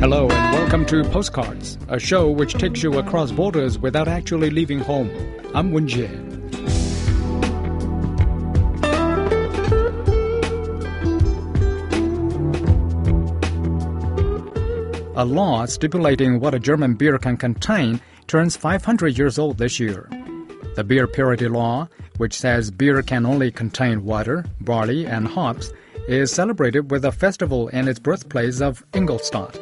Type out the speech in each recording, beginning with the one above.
Hello and welcome to Postcards, a show which takes you across borders without actually leaving home. I'm Wen Jie. A law stipulating what a German beer can contain turns 500 years old this year. The beer purity law, which says beer can only contain water, barley, and hops, is celebrated with a festival in its birthplace of Ingolstadt.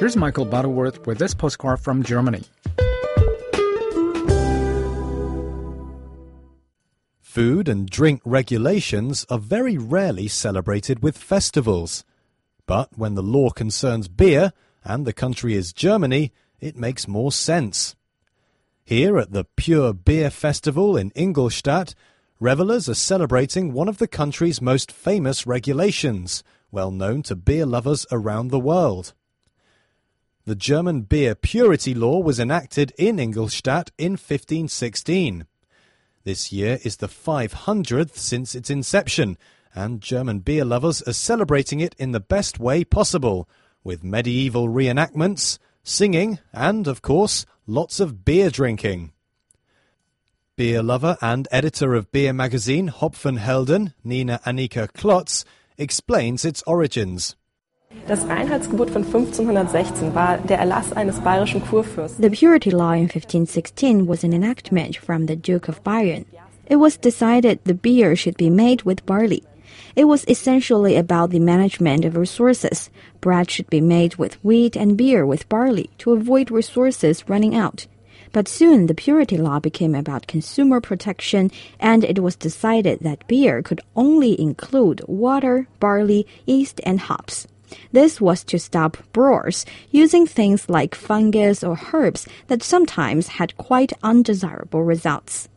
Here's Michael Butterworth with this postcard from Germany. Food and drink regulations are very rarely celebrated with festivals. But when the law concerns beer, and the country is Germany, it makes more sense. Here at the Pure Beer Festival in Ingolstadt, revelers are celebrating one of the country's most famous regulations, well known to beer lovers around the world. The German beer purity law was enacted in Ingolstadt in 1516. This year is the 500th since its inception, and German beer lovers are celebrating it in the best way possible, with medieval reenactments, singing, and, of course, lots of beer drinking. Beer lover and editor of beer magazine Hopfenhelden, Nina Annika Klotz, explains its origins. Das Reinheitsgebot von 1516 war der Erlass eines bayerischen Kurfürsten. The purity law in 1516 was an enactment from the Duke of Bayern. It was decided the beer should be made with barley. It was essentially about the management of resources. Bread should be made with wheat and beer with barley to avoid resources running out. But soon the purity law became about consumer protection and it was decided that beer could only include water, barley, yeast, and hops. This was to stop brewers using things like fungus or herbs that sometimes had quite undesirable results.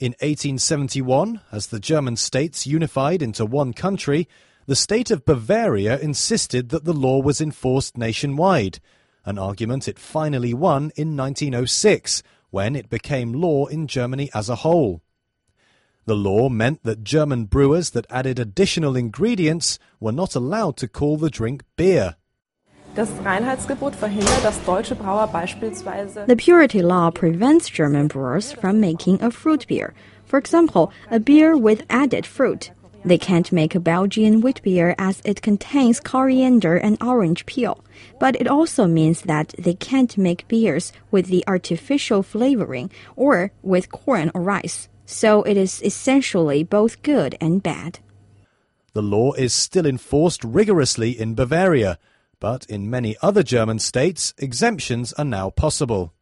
In 1871, as the German states unified into one country, the state of Bavaria insisted that the law was enforced nationwide, an argument it finally won in 1906 when it became law in Germany as a whole. The law meant that German brewers that added additional ingredients were not allowed to call the drink beer. Das Reinheitsgebot verhindert, dass deutsche Brauer beispielsweise The purity law prevents German brewers from making a fruit beer. For example, a beer with added fruit. They can't make a Belgian wheat beer as it contains coriander and orange peel. But it also means that they can't make beers with the artificial flavoring or with corn or rice so it is essentially both good and bad. The law is still enforced rigorously in Bavaria, but in many other German states, exemptions are now possible.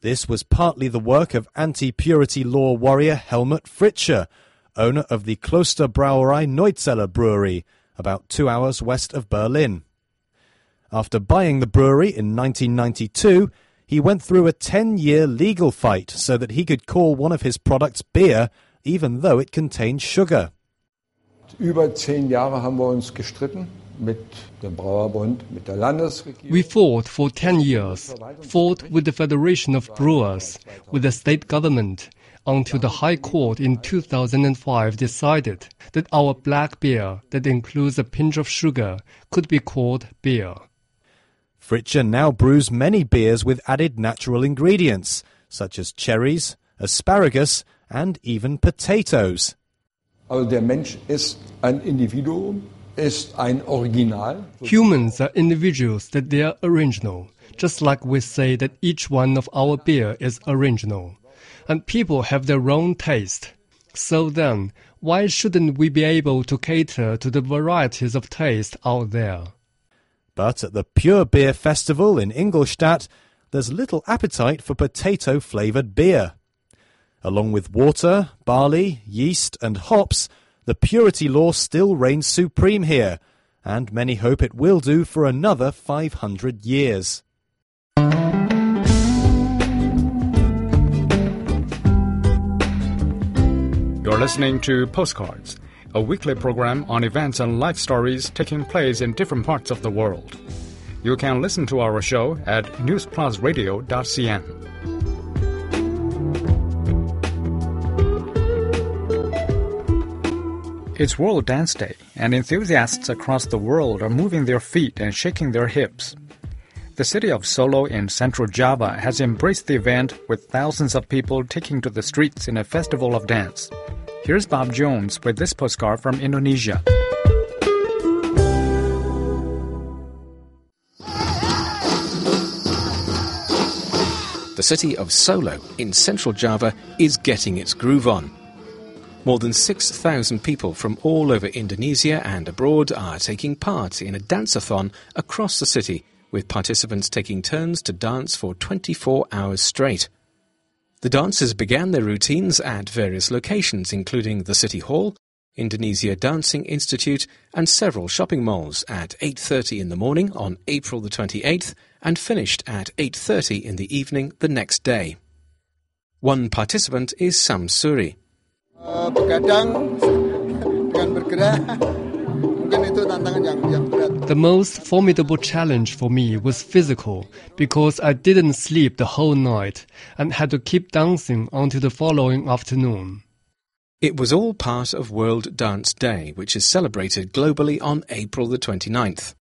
This was partly the work of anti purity law warrior Helmut Fritzsche, owner of the Klosterbrauerei Neuzeller brewery, about two hours west of Berlin. After buying the brewery in 1992, he went through a 10 year legal fight so that he could call one of his products beer, even though it contained sugar. Über zehn Jahre haben wir uns gestritten mit dem Brauerbund, mit der Landesregierung. We fought for 10 years, fought with the Federation of Brewers, with the state government, until the High Court in 2005 decided that our black beer that includes a pinch of sugar could be called beer. Fritzsche now brews many beers with added natural ingredients, such as cherries, asparagus, and even potatoes. Also der Mensch ist ein Individuum, ist ein Original. Humans are individuals that they are original, just like we say that each one of our beer is original. And people have their own taste. So then, why shouldn't we be able to cater to the varieties of taste out there? But at the Pure Beer Festival in Ingolstadt, there's little appetite for potato flavoured beer. Along with water, barley, yeast, and hops, the purity law still reigns supreme here, and many hope it will do for another 500 years. You're listening to Postcards, a weekly program on events and life stories taking place in different parts of the world. You can listen to our show at newsplusradio.cn. It's World Dance Day, and enthusiasts across the world are moving their feet and shaking their hips. The city of Solo in central Java has embraced the event with thousands of people taking to the streets in a festival of dance. Here's Bob Jones with this postcard from Indonesia. The city of Solo in central Java is getting its groove on. More than 6,000 people from all over Indonesia and abroad are taking part in a dance-a-thon across the city, with participants taking turns to dance for 24 hours straight. The dancers began their routines at various locations, including the City Hall, Indonesia Dancing Institute, and several shopping malls at 8.30 in the morning on April the 28th and finished at 8.30 in the evening the next day. One participant is Samsuri. Uh, begadang bergerak mungkin itu tantangan yang. The most formidable challenge for me was physical because I didn't sleep the whole night and had to keep dancing until the following afternoon. It was all part of World Dance Day, which is celebrated globally on April the 29th.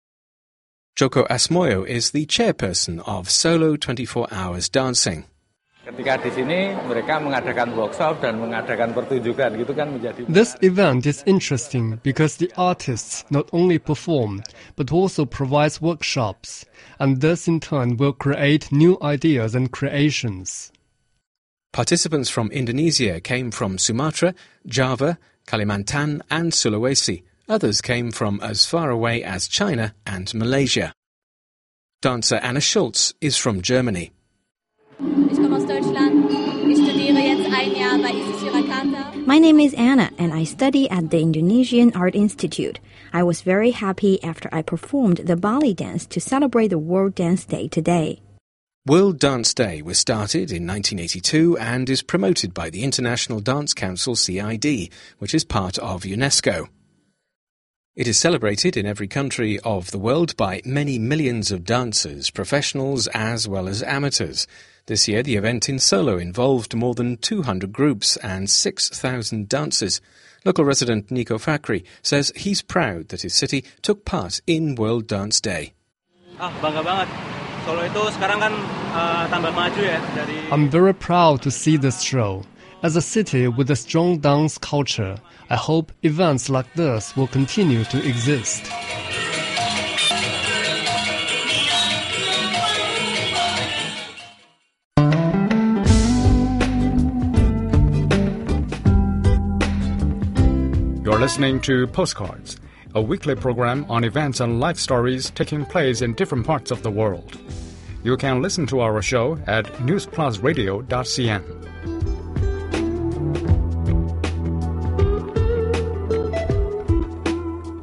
Joko Asmoyo is the chairperson of Solo 24 Hours Dancing. Ketika di sini mereka mengadakan workshop dan mengadakan pertunjukan gitu kan menjadi This event is interesting because the artists not only perform but also provides workshops and this in turn will create new ideas and creations. Participants from Indonesia came from Sumatra, Java, Kalimantan, and Sulawesi. Others came from as far away as China and Malaysia. Dancer Anna Schultz is from Germany. My name is Anna, and I study at the Indonesian Art Institute. I was very happy after I performed the Bali dance to celebrate the World Dance Day today. World Dance Day was started in 1982 and is promoted by the International Dance Council CID, which is part of UNESCO. It is celebrated in every country of the world by many millions of dancers, professionals as well as amateurs. This year, the event in Solo involved more than 200 groups and 6,000 dancers. Local resident Nico Fakri says he's proud that his city took part in World Dance Day. Ah, bangga banget. Solo itu sekarang kan tambah maju ya dari I'm very proud to see this show. As a city with a strong dance culture, I hope events like this will continue to exist. Listening to Postcards, a weekly program on events and life stories taking place in different parts of the world. You can listen to our show at newsplusradio.cn.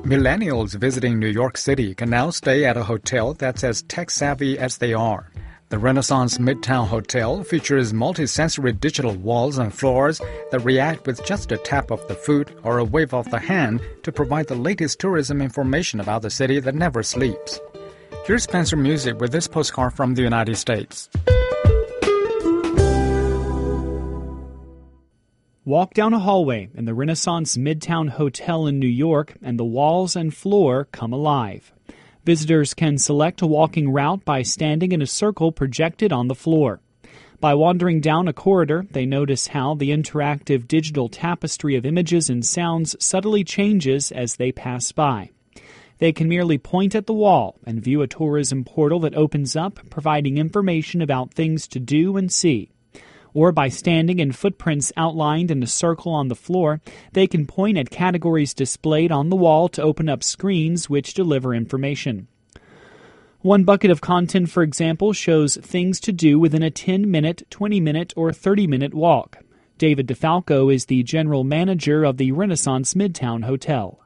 Millennials visiting New York City can now stay at a hotel that's as tech savvy as they are. The Renaissance Midtown Hotel features multi-sensory digital walls and floors that react with just a tap of the foot or a wave of the hand to provide the latest tourism information about the city that never sleeps. Here's Spencer Music with this postcard from the United States. Walk down a hallway in the Renaissance Midtown Hotel in New York, and the walls and floor come alive. Visitors can select a walking route by standing in a circle projected on the floor. By wandering down a corridor, they notice how the interactive digital tapestry of images and sounds subtly changes as they pass by. They can merely point at the wall and view a tourism portal that opens up, providing information about things to do and see or by standing in footprints outlined in a circle on the floor, they can point at categories displayed on the wall to open up screens which deliver information. One bucket of content, for example, shows things to do within a 10 minute, 20 minute, or 30 minute walk. David DeFalco is the general manager of the Renaissance Midtown Hotel.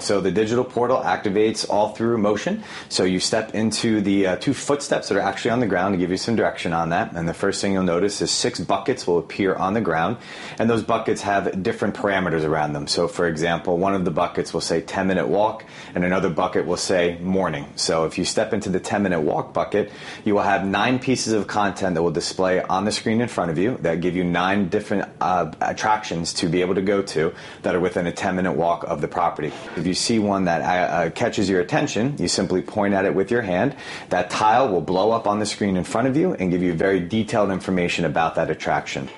So the digital portal activates all through motion. So you step into the uh, two footsteps that are actually on the ground to give you some direction on that. And the first thing you'll notice is six buckets will appear on the ground. And those buckets have different parameters around them. So for example, one of the buckets will say 10 minute walk and another bucket will say morning. So if you step into the 10 minute walk bucket, you will have nine pieces of content that will display on the screen in front of you that give you nine different uh, attractions to be able to go to that are within a 10 minute walk of the property. If you see one that uh, uh, catches your attention, you simply point at it with your hand. That tile will blow up on the screen in front of you and give you very detailed information about that attraction.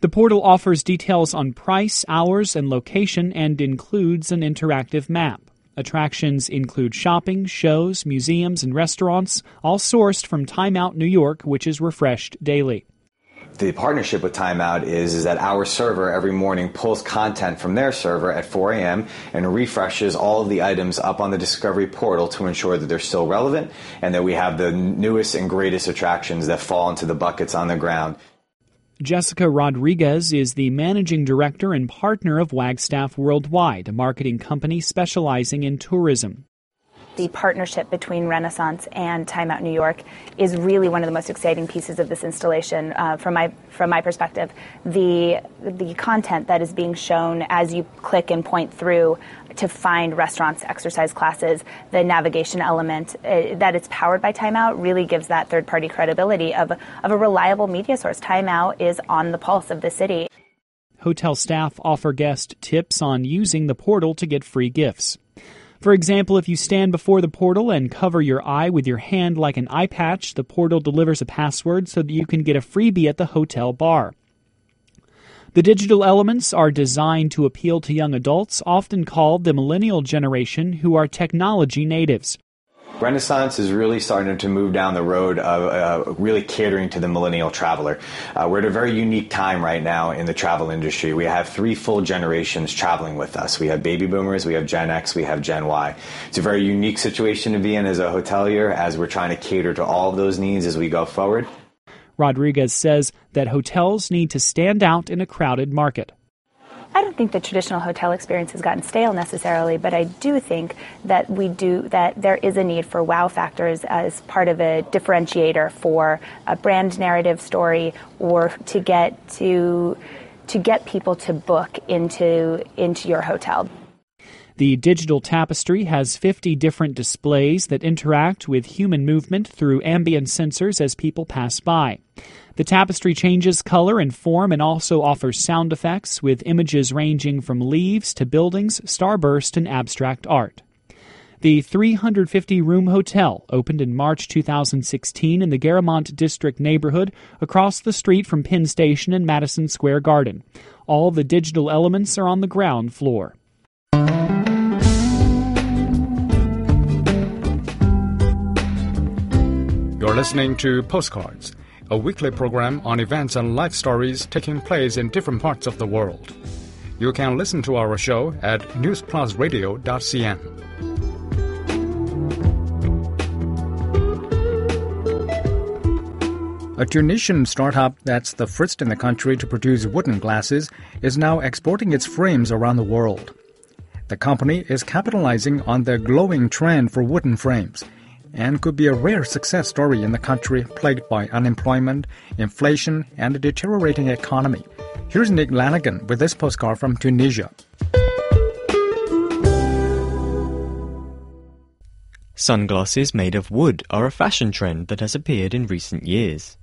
The portal offers details on price, hours, and location and includes an interactive map. Attractions include shopping, shows, museums, and restaurants, all sourced from Time Out New York, which is refreshed daily the partnership with Time Out is, is that our server every morning pulls content from their server at 4 a.m. and refreshes all of the items up on the Discovery portal to ensure that they're still relevant and that we have the newest and greatest attractions that fall into the buckets on the ground. Jessica Rodriguez is the managing director and partner of Wagstaff Worldwide, a marketing company specializing in tourism the partnership between Renaissance and Time Out New York is really one of the most exciting pieces of this installation uh, from my from my perspective. The the content that is being shown as you click and point through to find restaurants, exercise classes, the navigation element uh, that it's powered by Time Out really gives that third party credibility of of a reliable media source. Time Out is on the pulse of the city. Hotel staff offer guests tips on using the portal to get free gifts. For example, if you stand before the portal and cover your eye with your hand like an eye patch, the portal delivers a password so that you can get a freebie at the hotel bar. The digital elements are designed to appeal to young adults, often called the millennial generation, who are technology natives. Renaissance is really starting to move down the road of uh, really catering to the millennial traveler. Uh, we're at a very unique time right now in the travel industry. We have three full generations traveling with us. We have baby boomers, we have Gen X, we have Gen Y. It's a very unique situation to be in as a hotelier as we're trying to cater to all of those needs as we go forward. Rodriguez says that hotels need to stand out in a crowded market. I don't think the traditional hotel experience has gotten stale necessarily, but I do think that we do that there is a need for wow factors as part of a differentiator for a brand narrative story or to get to to get people to book into into your hotel. The digital tapestry has 50 different displays that interact with human movement through ambient sensors as people pass by. The tapestry changes color and form and also offers sound effects with images ranging from leaves to buildings, starburst, and abstract art. The 350 room hotel opened in March 2016 in the Garment District neighborhood across the street from Penn Station and Madison Square Garden. All the digital elements are on the ground floor. Listening to Postcards a weekly program on events and life stories taking place in different parts of the world. You can listen to our show at newsplusradio.cn. A Tunisian startup that's the first in the country to produce wooden glasses is now exporting its frames around the world. The company is capitalizing on the glowing trend for wooden frames and could be a rare success story in the country plagued by unemployment, inflation, and a deteriorating economy. Here's Nick Lanigan with this postcard from Tunisia. Sunglasses made of wood are a fashion trend that has appeared in recent years.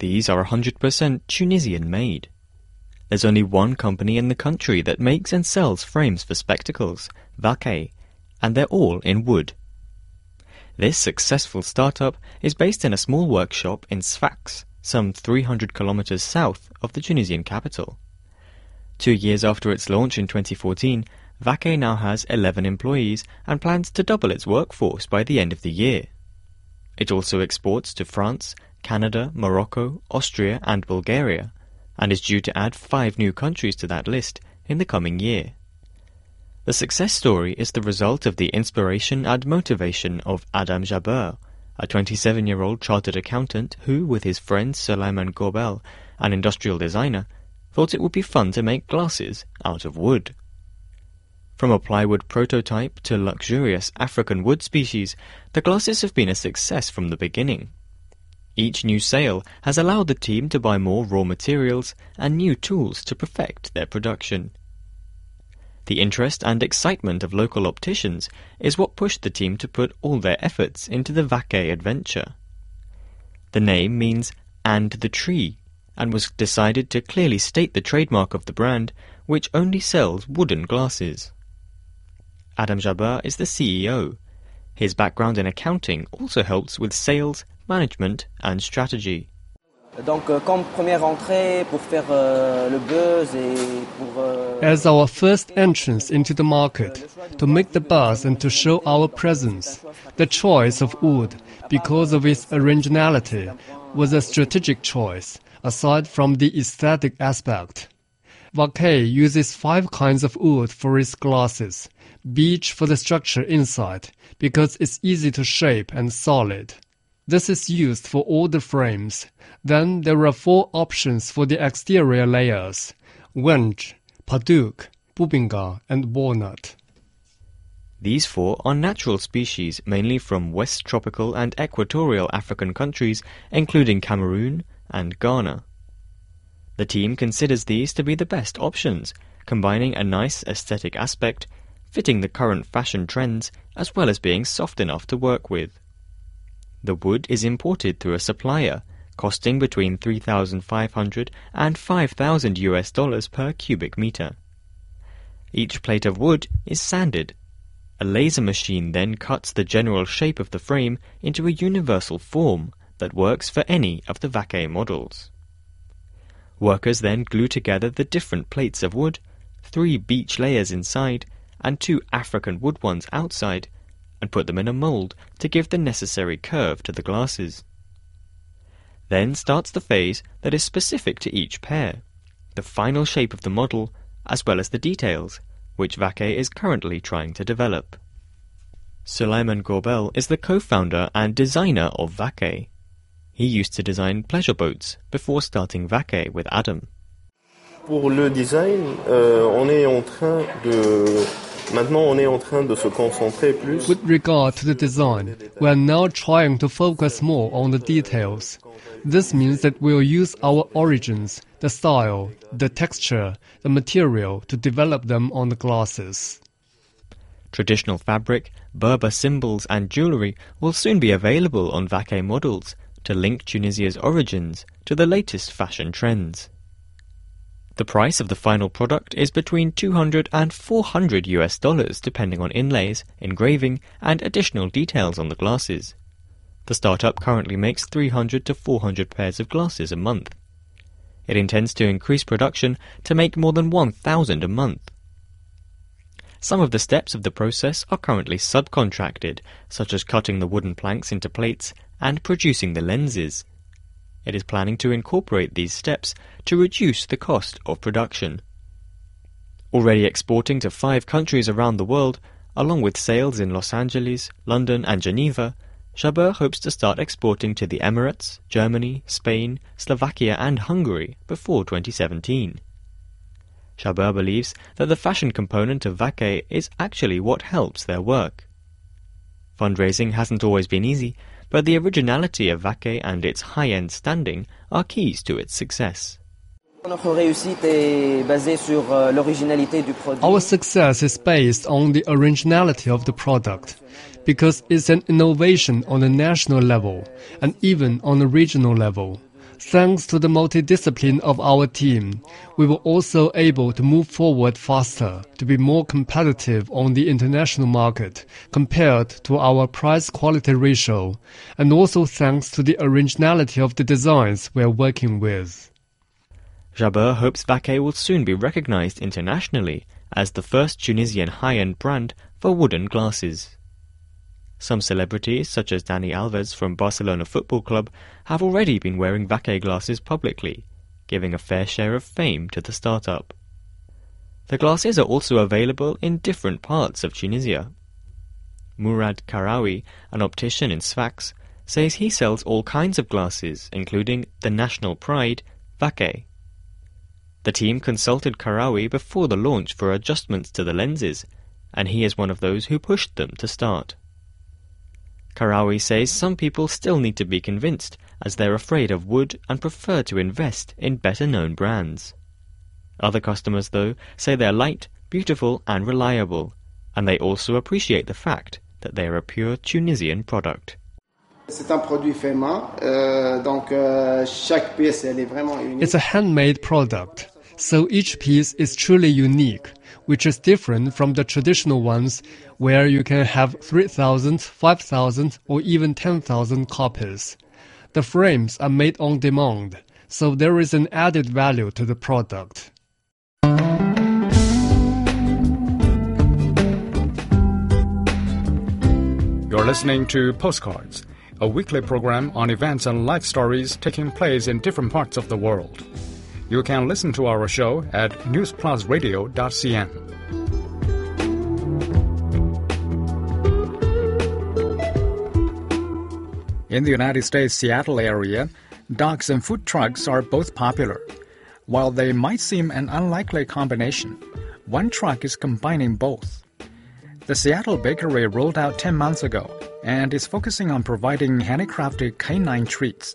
These are 100% Tunisian made. There's only one company in the country that makes and sells frames for spectacles, Vaquet, and they're all in wood. This successful startup is based in a small workshop in Sfax, some 300 kilometers south of the Tunisian capital. Two years after its launch in 2014, Vaquet now has 11 employees and plans to double its workforce by the end of the year. It also exports to France, Canada, Morocco, Austria, and Bulgaria, and is due to add five new countries to that list in the coming year. The success story is the result of the inspiration and motivation of Adam Jabeur, a 27-year-old chartered accountant who, with his friend Suleiman Gobel, an industrial designer, thought it would be fun to make glasses out of wood. From a plywood prototype to luxurious African wood species, the glasses have been a success from the beginning. Each new sale has allowed the team to buy more raw materials and new tools to perfect their production. The interest and excitement of local opticians is what pushed the team to put all their efforts into the Vaquet adventure. The name means and the tree and was decided to clearly state the trademark of the brand, which only sells wooden glasses. Adam Jabeur is the CEO. His background in accounting also helps with sales, management, and strategy. Donc, euh, comme première entrée pour faire euh, le buzz et pour. Euh, As our first entrance into the market, to make the buzz and to show our presence, the choice of wood, because of its originality, was a strategic choice, aside from the aesthetic aspect. Vaquet uses five kinds of wood for its glasses, beech for the structure inside, because it's easy to shape and solid. This is used for all the frames. Then there are four options for the exterior layers. Wenge, Padauk, Bubinga, and Walnut. These four are natural species mainly from West tropical and equatorial African countries, including Cameroon and Ghana. The team considers these to be the best options, combining a nice aesthetic aspect fitting the current fashion trends, as well as being soft enough to work with. The wood is imported through a supplier, costing between 3,500 and 5,000 US dollars per cubic meter. Each plate of wood is sanded. A laser machine then cuts the general shape of the frame into a universal form that works for any of the Vaquet models. Workers then glue together the different plates of wood, three beech layers inside, and two African wood ones outside, and put them in a mould to give the necessary curve to the glasses. Then starts the phase that is specific to each pair, the final shape of the model, as well as the details, which Vaquet is currently trying to develop. Suleiman Gorbel is the co-founder and designer of Vaquet. He used to design pleasure boats before starting Vaquet with Adam. Pour le design, euh, on est en train de Maintenant, on est en train de se concentrer plus. With regard to the design, we are now trying to focus more on the details. This means that we'll use our origins, the style, the texture, the material to develop them on the glasses. Traditional fabric, Berber symbols, and jewelry will soon be available on Vaquet models to link Tunisia's origins to the latest fashion trends. The price of the final product is between 200 and 400 US dollars depending on inlays, engraving, and additional details on the glasses. The startup currently makes 300 to 400 pairs of glasses a month. It intends to increase production to make more than 1,000 a month. Some of the steps of the process are currently subcontracted, such as cutting the wooden planks into plates and producing the lenses. It is planning to incorporate these steps to reduce the cost of production. Already exporting to five countries around the world, along with sales in Los Angeles, London, and Geneva, Jabeur hopes to start exporting to the Emirates, Germany, Spain, Slovakia, and Hungary before 2017. Jabeur believes that the fashion component of Vaquet is actually what helps their work. Fundraising hasn't always been easy, but the originality of Vaquet and its high-end standing are keys to its success. Euh, Our success is based on the originality of the product because it's an innovation on a national level and even on a regional level. Thanks to the multidiscipline of our team, we were also able to move forward faster to be more competitive on the international market compared to our price quality ratio, and also thanks to the originality of the designs we are working with. Jabeur hopes Vaquet will soon be recognized internationally as the first Tunisian high-end brand for wooden glasses. Some celebrities, such as Dani Alves from Barcelona Football Club, have already been wearing Vaquet glasses publicly, giving a fair share of fame to the startup. The glasses are also available in different parts of Tunisia. Murad Karawi, an optician in Sfax, says he sells all kinds of glasses, including the national pride, Vaquet. The team consulted Karawi before the launch for adjustments to the lenses, and he is one of those who pushed them to start. Karawi says some people still need to be convinced as they're afraid of wood and prefer to invest in better known brands. Other customers, though, say they're light, beautiful, and reliable, and they also appreciate the fact that they are a pure Tunisian product. C'est un produit fait main, euh, donc euh, chaque pièce elle est vraiment unique. It's a handmade product, so each piece is truly unique, which is different from the traditional ones where you can have 3,000, 5,000, or even 10,000 copies. The frames are made on demand, so there is an added value to the product. You're listening to Postcards, a weekly program on events and life stories taking place in different parts of the world. You can listen to our show at newsplusradio.cn. In the United States Seattle area, dogs and food trucks are both popular. While they might seem an unlikely combination, one truck is combining both. The Seattle Barkery rolled out 10 months ago and is focusing on providing handicrafted canine treats.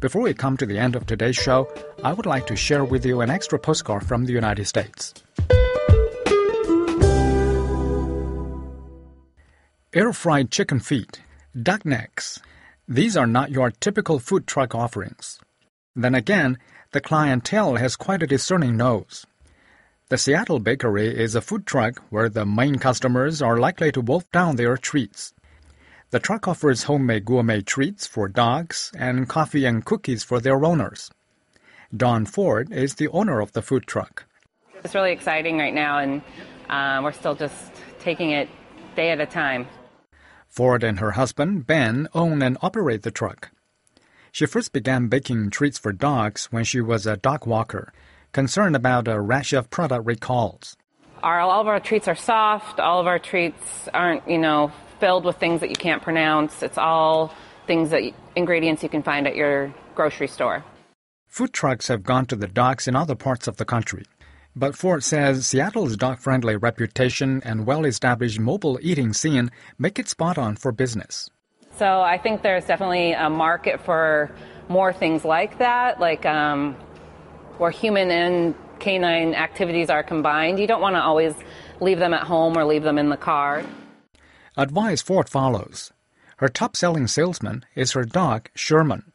Before we come to the end of today's show, I would like to share with you an extra postcard from the United States. Air fried chicken feet, duck necks. These are not your typical food truck offerings. Then again, the clientele has quite a discerning nose. The Seattle Barkery is a food truck where the main customers are likely to wolf down their treats. The truck offers homemade gourmet treats for dogs and coffee and cookies for their owners. Dawn Ford is the owner of the food truck. It's really exciting right now, and uh, we're still just taking it day at a time. Ford and her husband, Ben, own and operate the truck. She first began baking treats for dogs when she was a dog walker concerned about a rash of product recalls. Our, all of our treats are soft. All of our treats aren't, you know, filled with things that you can't pronounce. It's all things that ingredients you can find at your grocery store. Food trucks have gone to the docks in other parts of the country. But Ford says Seattle's dog friendly reputation and well established mobile eating scene make it spot on for business. So I think there's definitely a market for more things like that, like um, where human and canine activities are combined. You don't want to always leave them at home or leave them in the car. Advice Ford follows. Her top selling salesman is her dog, Sherman.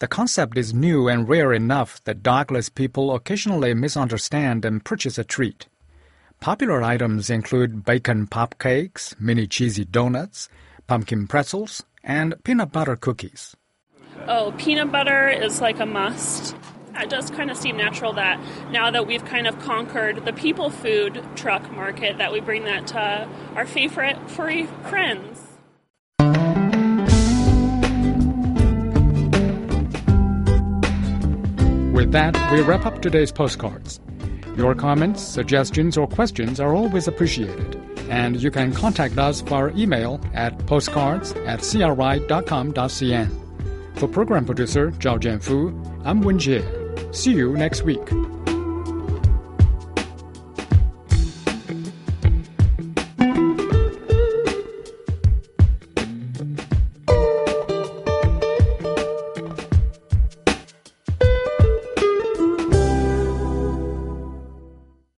The concept is new and rare enough that dogless people occasionally misunderstand and purchase a treat. Popular items include bacon pop cakes, mini cheesy donuts, pumpkin pretzels, and peanut butter cookies. Oh, peanut butter is like a must it does kind of seem natural that now that we've kind of conquered the people food truck market, that we bring that to our favorite furry friends. With that, we wrap up today's postcards. Your comments, suggestions, or questions are always appreciated, and you can contact us via email at postcards at cri.com.cn. For program producer Zhao Jianfu, I'm Wen Jie. See you next week.